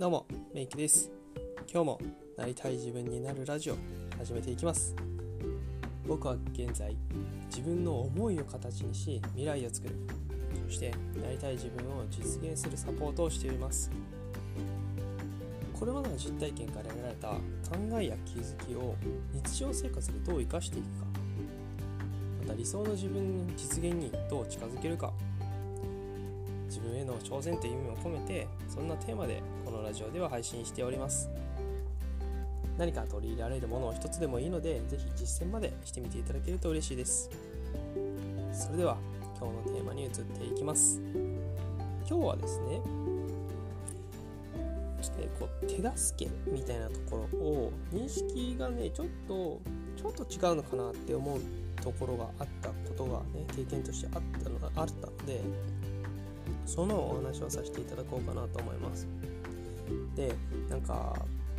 どうも、メイキです。今日もなりたい自分になるラジオ始めていきます。僕は現在、自分の思いを形にし未来を作る。そしてなりたい自分を実現するサポートをしています。これまでの実体験から得られた考えや気づきを日常生活でどう生かしていくかまた理想の自分の実現にどう近づけるか自分への挑戦という意味を込めてそんなテーマでこのラジオでは配信しております。何か取り入れられるものを一つでもいいので是非実践までしてみていただけると嬉しいです。それでは今日のテーマに移っていきます。今日はですねこう手助けみたいなところを認識がねちょっとちょっと違うのかなって思うところがあったことがね経験としてあったのあったのでそのお話をさせていただこうかなと思います。でなんか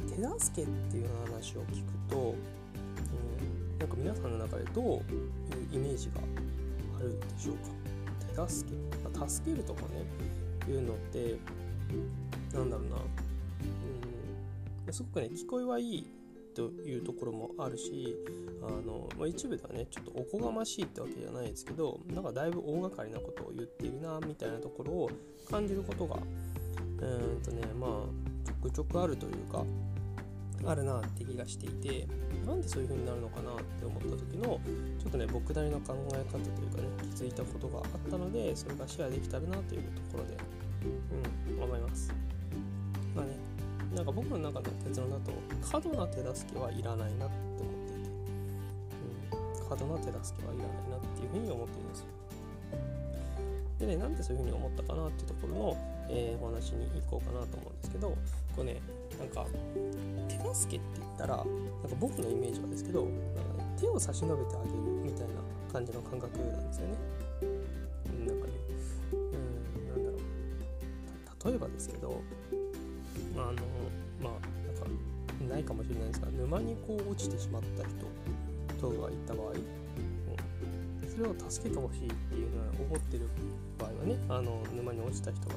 手助けっていう話を聞くと、うん、なんか皆さんの中でどういうイメージがあるでしょうか？手助け、ま、助けるとかねいうのってなんだろうな、うん、すごくね聞こえはいいというところもあるしあの、まあ、一部ではねちょっとおこがましいってわけじゃないですけどなんかだいぶ大掛かりなことを言っているなみたいなところを感じることがうんとねまあちょくちょくあるというかあるなって気がしていてなんでそういう風になるのかなって思った時のちょっとね僕なりの考え方というかね気づいたことがあったのでそれがシェアできたらなというところでうん思います。まあねなんか僕の中の結論だと過度な手助けはいらないなって思っていて、うん、過度な手助けはいらないなっていうふうに思っているんですよ。でねなんでそういうふうに思ったかなっていうところの、えー、お話に行こうかなと思うんですけどこれねなんか手助けって言ったらなんか僕のイメージはですけどなんか、ね、手を差し伸べてあげるみたいな感じの感覚なんですよね。なんかねうんなんだろう例えばですけどあのまあなんかないかもしれないですが沼にこう落ちてしまった人とがいた場合、うん、それを助けてほしいっていうのは思ってる場合はねあの沼に落ちた人が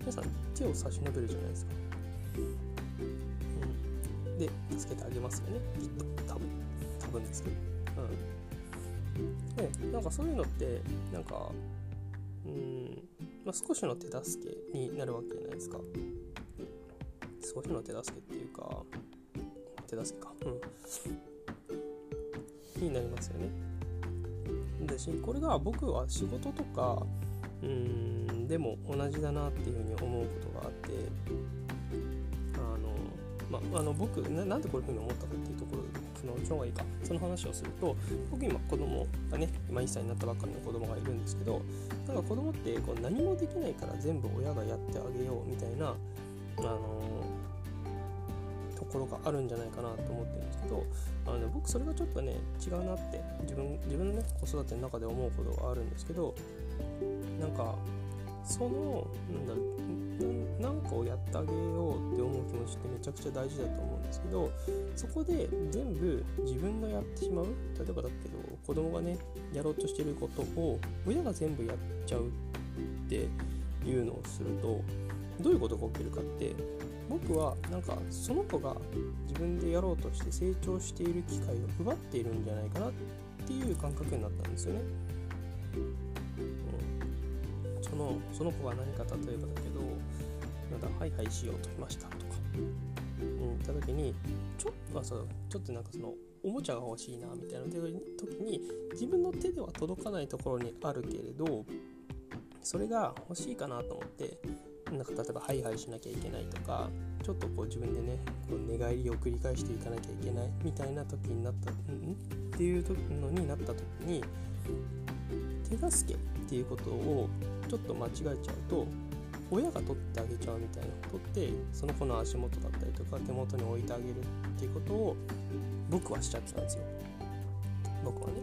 皆さん手を差し伸べるじゃないですか。うん、で助けてあげますよねきっと多分多分ですけど。うん、でなんかそういうのってなんかうん、まあ、少しの手助けになるわけじゃないですか。少しの手助けっていうか手助けか。うん。になりますよね。だしこれが僕は仕事とかうんでも同じだなっていうふうに思うことがあってあのまあの僕ななんでこういうふうに思ったかっていうところそのその方がいいか。その話をすると僕今子供がね今1歳になったばっかりの子供がいるんですけどなんか子供ってこう何もできないから全部親がやってあげようみたいなあのころがあるんじゃないかなと思ってるんですけどあの、ね、僕それがちょっとね違うなって自分自分のね子育ての中で思うことがあるんですけどなんかそのなんだなんかをやってあげようって思う気持ちってめちゃくちゃ大事だと思うんですけどそこで全部自分がやってしまう例えばだけど子供がねやろうとしてることを親が全部やっちゃうっていうのをするとどういうことが起きるかって僕はなんかその子が自分でやろうとして成長している機会を奪っているんじゃないかなっていう感覚になったんですよね。うん、そのその子が何か例えばだけどなんだハイハイしようとしましたとか、うん、言った時にちょっとさちょっとなんかそのおもちゃが欲しいなみたいな時に自分の手では届かないところにあるけれどそれが欲しいかなと思ってなんか例えばハイハイしなきゃいけないとかちょっとこう自分でねこう寝返りを繰り返していかなきゃいけないみたいな時になったん？っていうのになった時に手助けっていうことをちょっと間違えちゃうと親が取ってあげちゃうみたいなことってその子の足元だったりとか手元に置いてあげるっていうことを僕はしちゃってたんですよ。僕はね。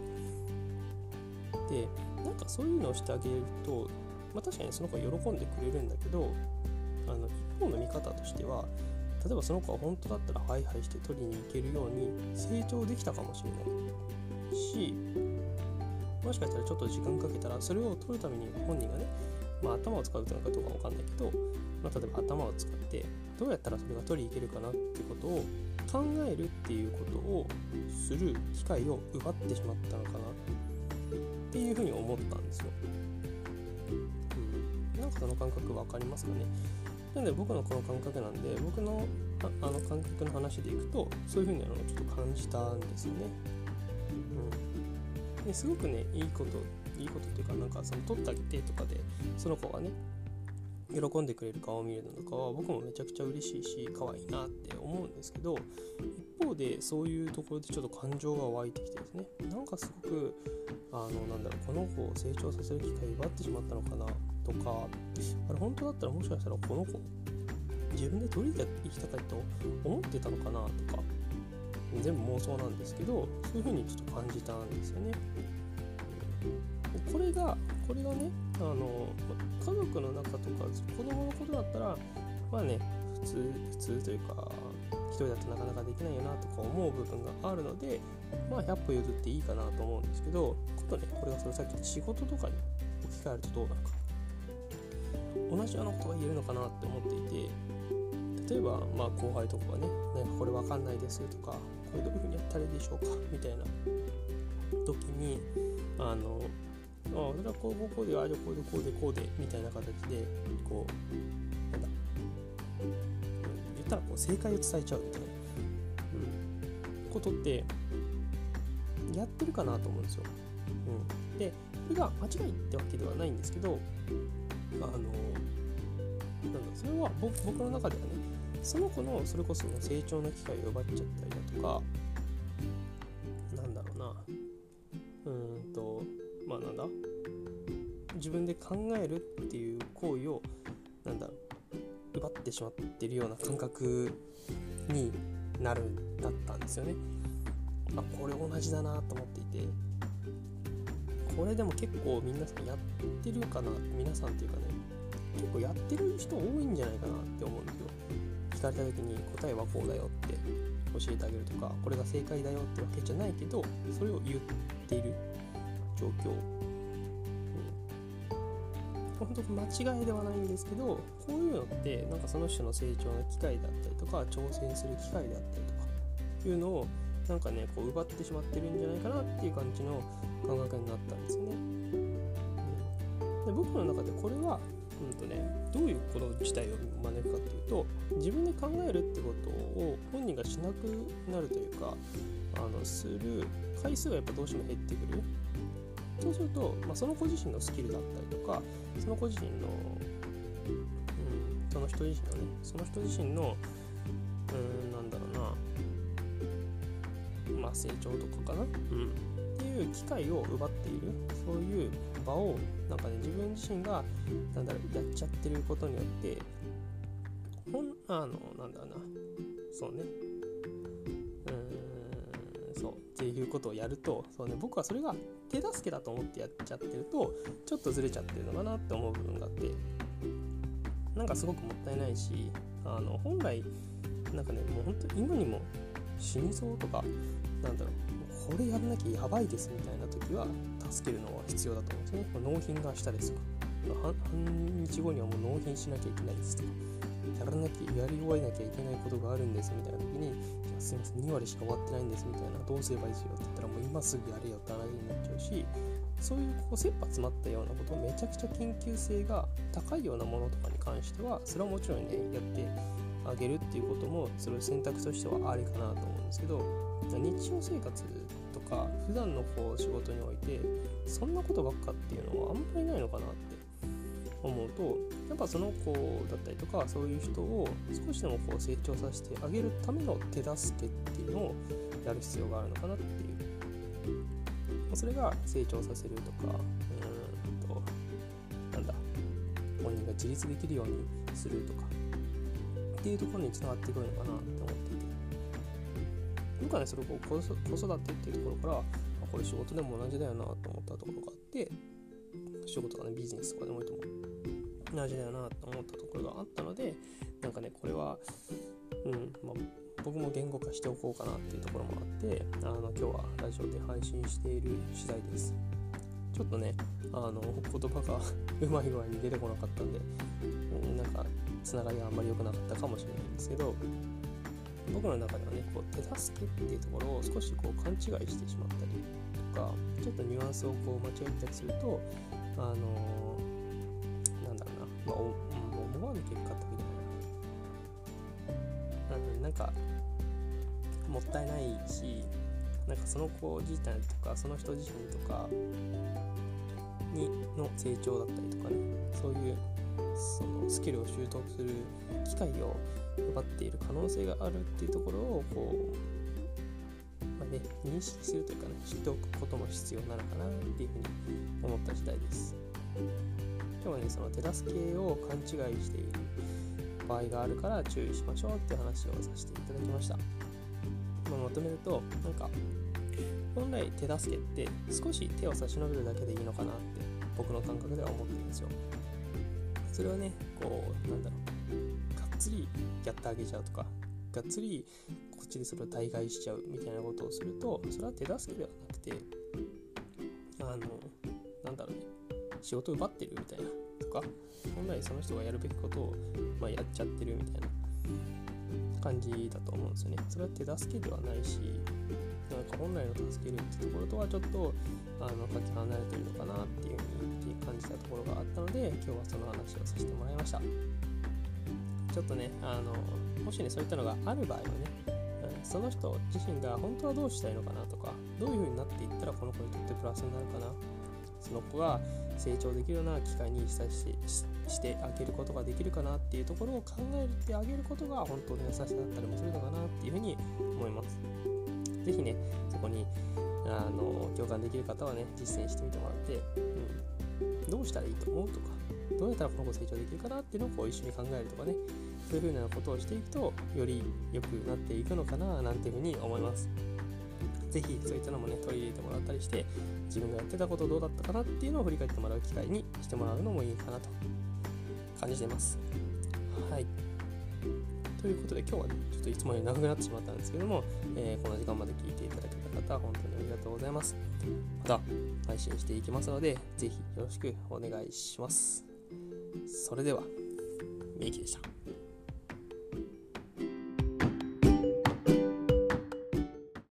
でなんかそういうのをしてあげるとまあ、確かにその子は喜んでくれるんだけどあの一方の見方としては例えばその子は本当だったらハイハイして取りに行けるように成長できたかもしれないしもしかしたらちょっと時間かけたらそれを取るために本人がねまあ、頭を使うのかどうかわかんないけど、まあ、例えば頭を使ってどうやったらそれが取りいけるかなってことを考えるっていうことをする機会を奪ってしまったのかなっていうふうに思ったんですよ。なんかその感覚分かりますかね？なので僕のこの感覚なんで僕のあの感覚の話でいくとそういうふうにちょっと感じたんですよね。うん、ですごくねいいこといいことっていうかなんかその取ってあげてとかでその子がね喜んでくれる顔を見るのとかは僕もめちゃくちゃ嬉しいし可愛いなって思うんですけど一方でそういうところでちょっと感情が湧いてきてですねなんかすごくあのなんだろうこの子を成長させる機会を奪ってしまったのかなとかあれ本当だったらもしかしたらこの子自分で取り入れていきたかと思ってたのかなとか全部妄想なんですけどそういう風にちょっと感じたんですよね。これがこれがねあの家族の中とか子供のことだったらまあね普通普通というか一人だとなかなかできないよなとか思う部分があるのでまあ100歩譲っていいかなと思うんですけどことねこれがそのさっきの仕事とかに置き換えるとどうなるか。同じようなことが言えるのかなって思っていて例えばまあ後輩とかがねなんかこれわかんないですとかこれどういうふうにやったらいいでしょうかみたいな時にあのあそれはこうこうこうでああじゃこうでこうでこうでみたいな形でこうなんだ、言ったらこう正解を伝えちゃうみたいな、うん、ことってやってるかなと思うんですよ。うん、でこれが間違いってわけではないんですけどあのなんだそれは僕僕の中ではねその子のそれこその成長の機会を奪っちゃったりだとかなんだろうな。まあなんだ？自分で考えるっていう行為をなんだ奪ってしまってるような感覚になるんだったんですよね。あこれ同じだなと思っていてこれでも結構皆さんやってるかな？皆さんっていうかね結構やってる人多いんじゃないかなって思うんですよ。聞かれた時に答えはこうだよって教えてあげるとかこれが正解だよってわけじゃないけどそれを言っている状況、うん、本当間違いではないんですけどこういうのってなんかその人の成長の機会だったりとか挑戦する機会であったりとかいうのをなんかねこう奪ってしまってるんじゃないかなっていう感じの感覚になったんですよね。うん、で僕の中でこれはうんとね、どういうこと自体を招くかっていうと自分で考えるってことを本人がしなくなるというかあのする回数がやっぱどうしても減ってくるそうすると、まあ、その子自身のスキルだったりとかその子自身の、うん、その人自身のねその人自身のうんなんだろうなまあ成長とかかな、うん、っていう機会を奪っているそういう場をなんかね自分自身がなんだろうやっちゃってることによってほんあのなんだろうなそうね。っていうことをやるとそう、ね、僕はそれが手助けだと思ってやっちゃってるとちょっとずれちゃってるのかなって思う部分があってなんかすごくもったいないしあの本来なんかねもう本当に今にも死にそうとかなんだろうこれやんなきゃやばいですみたいな時は助けるのは必要だと思うんですね。納品がしたですとか半日後にはもう納品しなきゃいけないですとかやらなきゃやり終えなきゃいけないことがあるんですみたいな時にじゃすいません2割しか終わってないんですみたいなどうすればいいですよって言ったらもう今すぐやれよって話になっちゃうしそういうこう切羽詰まったようなことめちゃくちゃ緊急性が高いようなものとかに関してはそれはもちろんねやってあげるっていうこともそれを選択としてはありかなと思うんですけど日常生活とか普段のこう仕事においてそんなことばっかっていうのはあんまりないのかなって思うとやっぱその子だったりとかそういう人を少しでもこう成長させてあげるための手助けっていうのをやる必要があるのかなっていう。それが成長させるとかうんとなんだ本人が自立できるようにするとかっていうところにつながってくるのかなって思っていて。僕はねそれをこう子育てっていうところからこれ仕事でも同じだよなと思ったところがあって仕事とかねビジネスとかでもいいと思う同じだよなと思ったところがあったのでなんかねこれはうんまあ僕も言語化しておこうかなっていうところもあってあの今日はラジオで配信している次第です。ちょっとねあの言葉がうまい具合に出てこなかったんで、うん、なんかつながりがあんまり良くなかったかもしれないんですけど僕の中ではねこう手助けっていうところを少しこう勘違いしてしまったりかちょっとニュアンスをこう間違えたりするとあのー、なんだろうな、まあ、思わぬ結果ってわけでもないなんかもったいないしなんかその子自体とかその人自身とかにの成長だったりとかねそういうそのスキルを習得する機会を奪っている可能性があるっていうところをこう、ね、認識するというかね知っておくことも必要なのかなっていうふうに思った次第です。今日はねその手助けを勘違いしている場合があるから注意しましょうって話をさせていただきました、まあ、まとめるとなんか本来手助けって少し手を差し伸べるだけでいいのかなって僕の感覚では思ってるんですよ。それはねこうなんだろうがっつりやってあげちゃうとかがっつりこっちでそれを代替しちゃうみたいなことをするとそれは手助けではなくてあのなんだろうね仕事奪ってるみたいなとか本来その人がやるべきことを、まあ、やっちゃってるみたいな感じだと思うんですよね。それは手助けではないしなんか本来の助けるってところとはちょっとあのかけ離れてるのかなっていうふうに感じたところがあったので今日はその話をさせてもらいました。ちょっとねあのもしねそういったのがある場合はねその人自身が本当はどうしたいのかなとかどういう風になっていったらこの子にとってプラスになるかなその子が成長できるような機会にしたししてあげることができるかなっていうところを考えてあげることが本当に優しさだったりもするのかなっていうふうに思います。是非ねそこにあの共感できる方はね実践してみてもらって、うん、どうしたらいいと思うとかどうやったらこの子成長できるかなっていうのをこう一緒に考えるとかねそういうふうなことをしていくとより良くなっていくのかななんていうふうに思います是非そういったのもね取り入れてもらったりして自分がやってたことどうだったかなっていうのを振り返ってもらう機会にしてもらうのもいいかなと感じてますはいということで今日はね、ちょっといつもより長くなってしまったんですけども、えー、この時間まで聞いていただけた方、本当にありがとうございます。また配信していきますので、ぜひよろしくお願いします。それでは、ミキでした。